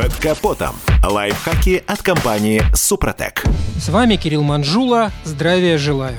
Под капотом. Лайфхаки от компании «Супротек». С вами Кирилл Манжула. Здравия желаю.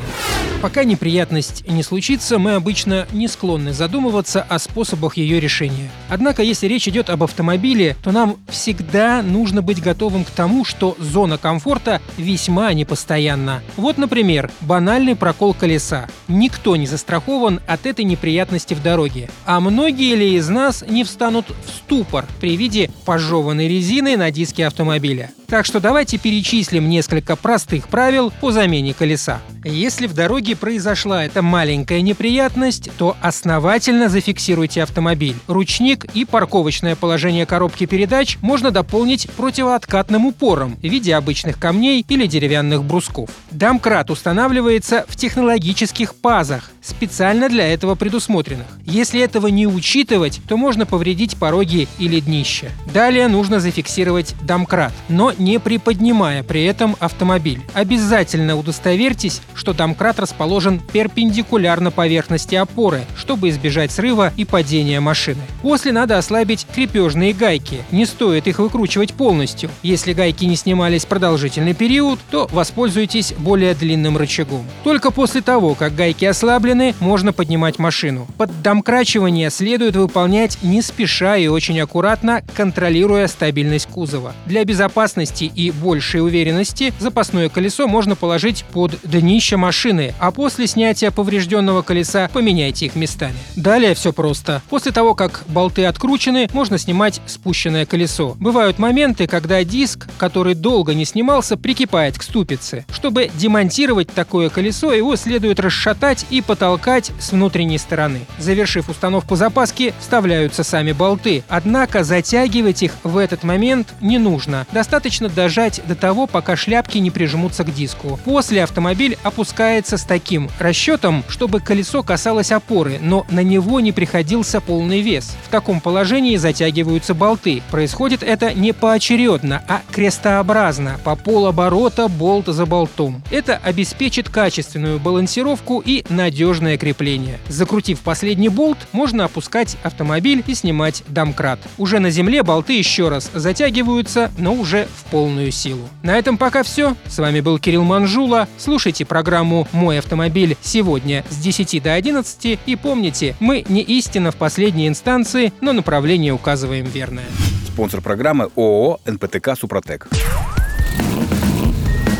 Пока неприятность не случится, мы обычно не склонны задумываться о способах ее решения. Однако, если речь идет об автомобиле, то нам всегда нужно быть готовым к тому, что зона комфорта весьма непостоянна. Вот, например, банальный прокол колеса. Никто не застрахован от этой неприятности в дороге. А многие ли из нас не встанут в ступор при виде пожеванной резины на диске автомобиля? Так что давайте перечислим несколько простых правил по замене колеса. Если в дороге произошла эта маленькая неприятность, то основательно зафиксируйте автомобиль. Ручник и парковочное положение коробки передач можно дополнить противооткатным упором в виде обычных камней или деревянных брусков. Домкрат устанавливается в технологических пазах, специально для этого предусмотренных. Если этого не учитывать, то можно повредить пороги или днище. Далее нужно зафиксировать домкрат, но не приподнимая при этом автомобиль. Обязательно удостоверьтесь, что домкрат расположен перпендикулярно поверхности опоры, чтобы избежать срыва и падения машины. После надо ослабить крепежные гайки. Не стоит их выкручивать полностью. Если гайки не снимались продолжительный период, то воспользуйтесь более длинным рычагом. Только после того, как гайки ослаблены, можно поднимать машину. Поддомкрачивание следует выполнять не спеша и очень аккуратно, контролируя стабильность кузова. Для безопасности скорости и большей уверенности запасное колесо можно положить под днище машины, а после снятия поврежденного колеса поменяйте их местами. Далее все просто. После того, как болты откручены, можно снимать спущенное колесо. Бывают моменты, когда диск, который долго не снимался, прикипает к ступице. Чтобы демонтировать такое колесо, его следует расшатать и потолкать с внутренней стороны. Завершив установку запаски, вставляются сами болты. Однако затягивать их в этот момент не нужно. Достаточно достаточно дожать до того, пока шляпки не прижмутся к диску. После автомобиль опускается с таким расчетом, чтобы колесо касалось опоры, но на него не приходился полный вес. В таком положении затягиваются болты. Происходит это не поочередно, а крестообразно, по полоборота болт за болтом. Это обеспечит качественную балансировку и надежное крепление. Закрутив последний болт, можно опускать автомобиль и снимать домкрат. Уже на земле болты еще раз затягиваются, но уже в полную силу. На этом пока все. С вами был Кирилл Манжула. Слушайте программу «Мой автомобиль» сегодня с 10 до 11 и помните, мы не истина в последней инстанции, но направление указываем верное. Спонсор программы ООО «НПТК Супротек».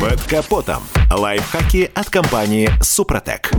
Под капотом. Лайфхаки от компании «Супротек».